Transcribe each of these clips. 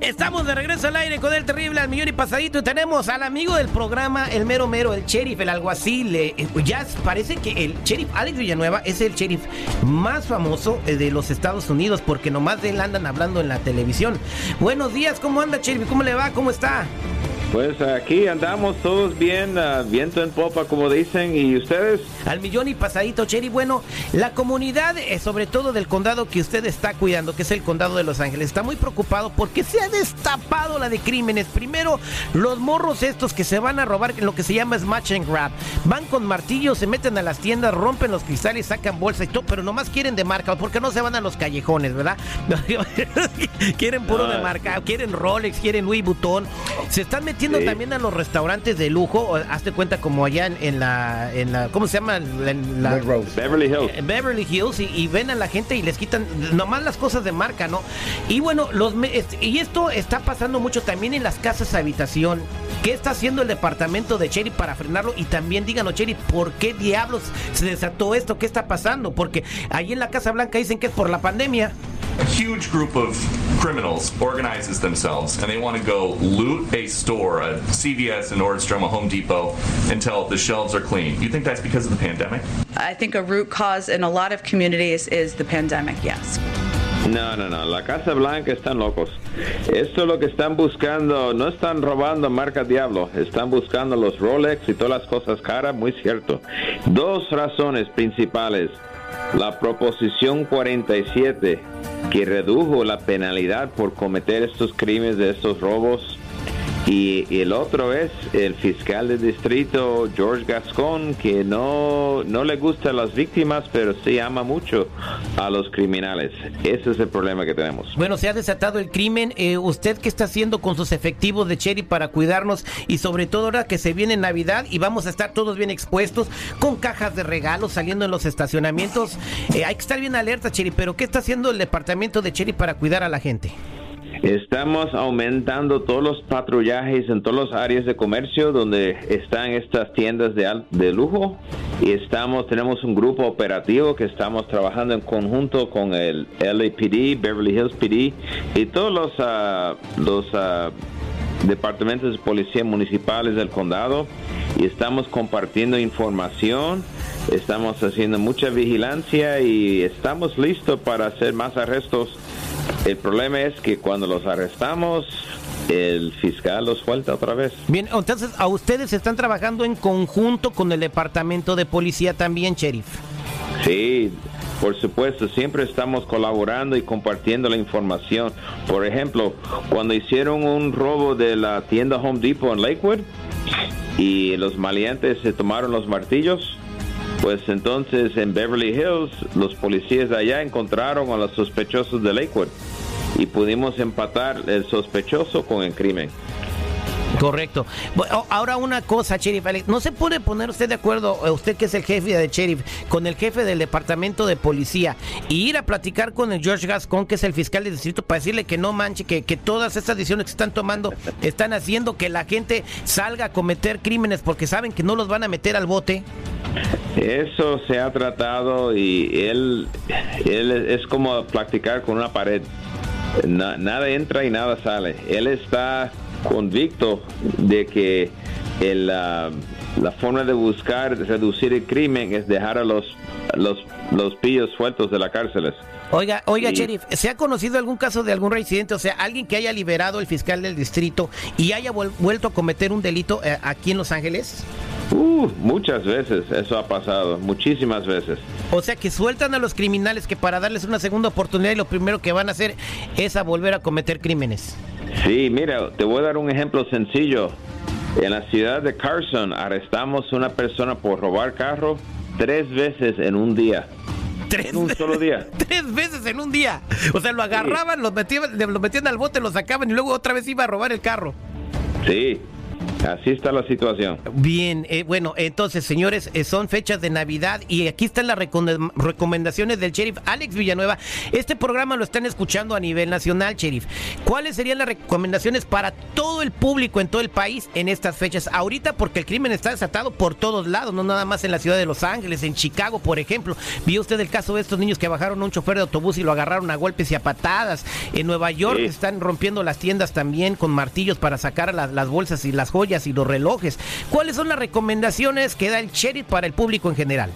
Estamos de regreso al aire con el terrible al millón y pasadito. Tenemos al amigo del programa, el mero mero, el sheriff, el alguacil. Eh, eh, ya parece que el sheriff Alex Villanueva es el sheriff más famoso eh, de los Estados Unidos porque nomás de él andan hablando en la televisión. Buenos días, ¿cómo anda, sheriff? ¿Cómo le va? ¿Cómo está? Pues aquí andamos todos bien, uh, viento en popa, como dicen, y ustedes. Al millón y pasadito, Cherry. Bueno, la comunidad, eh, sobre todo del condado que usted está cuidando, que es el condado de Los Ángeles, está muy preocupado porque se ha destapado la de crímenes. Primero, los morros estos que se van a robar lo que se llama smash and grab. Van con martillos, se meten a las tiendas, rompen los cristales, sacan bolsa y todo, pero nomás quieren de marca, porque no se van a los callejones, ¿verdad? quieren puro de marca, quieren Rolex, quieren Louis Vuitton. Se están metiendo metiendo también a los restaurantes de lujo. Hazte cuenta como allá en, la, en la, ¿cómo se llama? En la, Beverly Hills. En Beverly Hills y, ven a la gente y les quitan nomás las cosas de marca, ¿no? Y bueno, los y esto está pasando mucho también en las casas habitación. ¿Qué está haciendo el departamento de Cherry para frenarlo? Y también díganos, Cherry, ¿por qué diablos se desató esto? ¿Qué está pasando? Porque ahí en la Casa Blanca dicen que es por la pandemia. A huge group of criminals organizes themselves and they want to go loot a store, a CVS, a Nordstrom, a Home Depot, until the shelves are clean. You think that's because of the pandemic? I think a root cause in a lot of communities is the pandemic, yes. No, no, no. La Casa Blanca están locos. Esto es lo que están buscando. No están robando marca Diablo. Están buscando los Rolex y todas las cosas caras. Muy cierto. Dos razones principales. La proposición 47 que redujo la penalidad por cometer estos crímenes de estos robos y, el otro es el fiscal de distrito George Gascon, que no, no le gusta a las víctimas, pero sí ama mucho a los criminales. Ese es el problema que tenemos. Bueno, se ha desatado el crimen. Eh, ¿Usted qué está haciendo con sus efectivos de Cherry para cuidarnos? Y sobre todo ahora que se viene Navidad y vamos a estar todos bien expuestos, con cajas de regalos saliendo en los estacionamientos. Eh, hay que estar bien alerta, Cherry, pero ¿qué está haciendo el departamento de Cherry para cuidar a la gente? Estamos aumentando todos los patrullajes en todas las áreas de comercio donde están estas tiendas de, de lujo. Y estamos tenemos un grupo operativo que estamos trabajando en conjunto con el LAPD, Beverly Hills PD y todos los uh, los uh, departamentos de policía municipales del condado. Y estamos compartiendo información, estamos haciendo mucha vigilancia y estamos listos para hacer más arrestos el problema es que cuando los arrestamos, el fiscal los suelta otra vez. Bien, entonces a ustedes están trabajando en conjunto con el departamento de policía también, sheriff. Sí, por supuesto, siempre estamos colaborando y compartiendo la información. Por ejemplo, cuando hicieron un robo de la tienda Home Depot en Lakewood y los maleantes se tomaron los martillos, pues entonces en Beverly Hills los policías allá encontraron a los sospechosos de Lakewood y pudimos empatar el sospechoso con el crimen. Correcto. Ahora una cosa, Sheriff ¿no se puede poner usted de acuerdo, eh, usted que es el jefe de Sheriff, con el jefe del departamento de policía y ir a platicar con el George Gascon, que es el fiscal de distrito, para decirle que no manche, que, que todas estas decisiones que están tomando están haciendo que la gente salga a cometer crímenes porque saben que no los van a meter al bote? Eso se ha tratado y él, él es como platicar con una pared. nada entra y nada sale. Él está convicto de que la forma de buscar reducir el crimen es dejar a los, los, los pillos sueltos de las cárceles. Oiga, oiga, Sheriff, ¿se ha conocido algún caso de algún residente, o sea, alguien que haya liberado el fiscal del distrito y haya vuelto a cometer un delito eh, aquí en Los Ángeles? Uh, muchas veces eso ha pasado, muchísimas veces. O sea que sueltan a los criminales que para darles una segunda oportunidad y lo primero que van a hacer es a volver a cometer crímenes. Sí, mira, te voy a dar un ejemplo sencillo. En la ciudad de Carson arrestamos a una persona por robar carro tres veces en un día. ¿Tres? En un solo día. Tres veces en un día. O sea, lo agarraban, lo, metían, lo metían al bote, lo sacaban y luego otra vez iba a robar el carro. Sí, Así está la situación. Bien, eh, bueno, entonces, señores, eh, son fechas de Navidad y aquí están las recomendaciones del sheriff Alex Villanueva. Este programa lo están escuchando a nivel nacional, sheriff. ¿Cuáles serían las recomendaciones para todo el público en todo el país en estas fechas? Ahorita, porque el crimen está desatado por todos lados, no nada más en la ciudad de Los Ángeles, en Chicago, por ejemplo. ¿Vio usted el caso de estos niños que bajaron a un chofer de autobús y lo agarraron a golpes y a patadas? En Nueva York están rompiendo las tiendas también con martillos para sacar las, las bolsas y las joyas y los relojes. ¿Cuáles son las recomendaciones que da el sheriff para el público en general?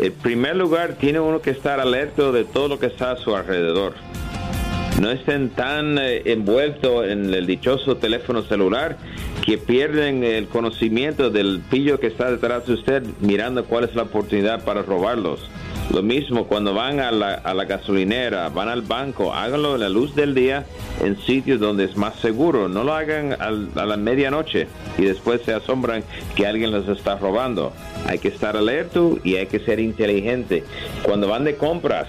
En primer lugar, tiene uno que estar alerta de todo lo que está a su alrededor. No estén tan eh, envueltos en el dichoso teléfono celular que pierden el conocimiento del pillo que está detrás de usted mirando cuál es la oportunidad para robarlos. Lo mismo cuando van a la, a la gasolinera, van al banco, háganlo en la luz del día en sitios donde es más seguro. No lo hagan a la medianoche y después se asombran que alguien los está robando. Hay que estar alerta y hay que ser inteligente. Cuando van de compras,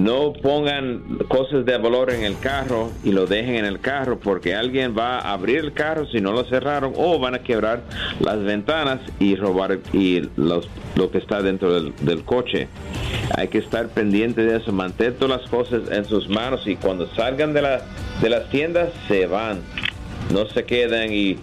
no pongan cosas de valor en el carro y lo dejen en el carro porque alguien va a abrir el carro si no lo cerraron o van a quebrar las ventanas y robar y los, lo que está dentro del, coche. Hay que estar pendiente de eso, mantener todas las cosas en sus manos y cuando salgan de, la, de las tiendas se van. No se quedan y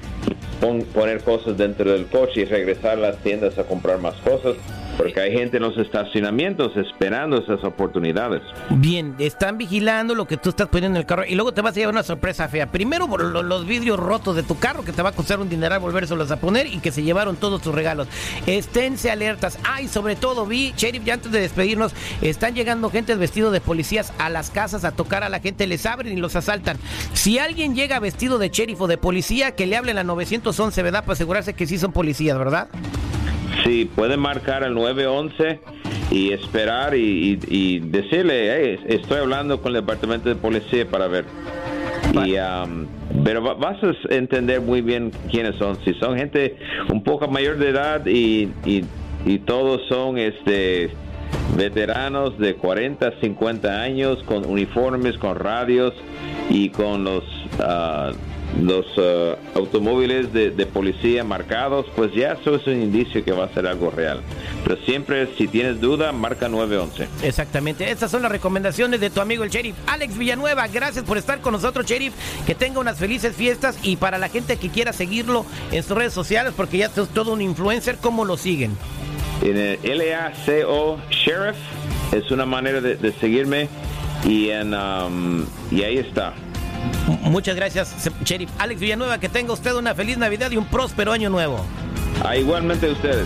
poner cosas dentro del coche y regresar a las tiendas a comprar más cosas porque hay gente en los estacionamientos esperando esas oportunidades. Bien, están vigilando lo que tú estás poniendo en el carro y luego te vas a llevar una sorpresa fea. Primero por los vidrios rotos de tu carro que te va a costar un dineral volvérselos a poner y que se llevaron todos tus regalos. Esténse alertas. Ay, sobre todo vi, Sheriff, ya antes de despedirnos, están llegando gente vestido de policías a las casas a tocar a la gente, les abren y los asaltan. Si alguien llega vestido de sheriff o de policía, que le hablen a 911, ¿verdad? Para asegurarse que sí son policías, ¿verdad? Sí, pueden marcar al 911 y esperar y, decirle, estoy hablando con el departamento de policía para ver. Y, um, pero vas a entender muy bien quiénes son. Si son gente un poco mayor de edad y, y todos son este veteranos de 40, 50 años con uniformes, con radios y con los uh, los uh, automóviles de, policía marcados, pues ya eso es un indicio que va a ser algo real. Pero siempre, si tienes duda, marca 911. Exactamente. Estas son las recomendaciones de tu amigo el sheriff Alex Villanueva. Gracias por estar con nosotros, sheriff. Que tenga unas felices fiestas y para la gente que quiera seguirlo en sus redes sociales, porque ya es todo un influencer, ¿cómo lo siguen? En el LACO Sheriff es una manera de, seguirme y, en, um, y ahí está. Muchas gracias, Sheriff Alex Villanueva. Que tenga usted una feliz Navidad y un próspero año nuevo. Ah, igualmente ustedes.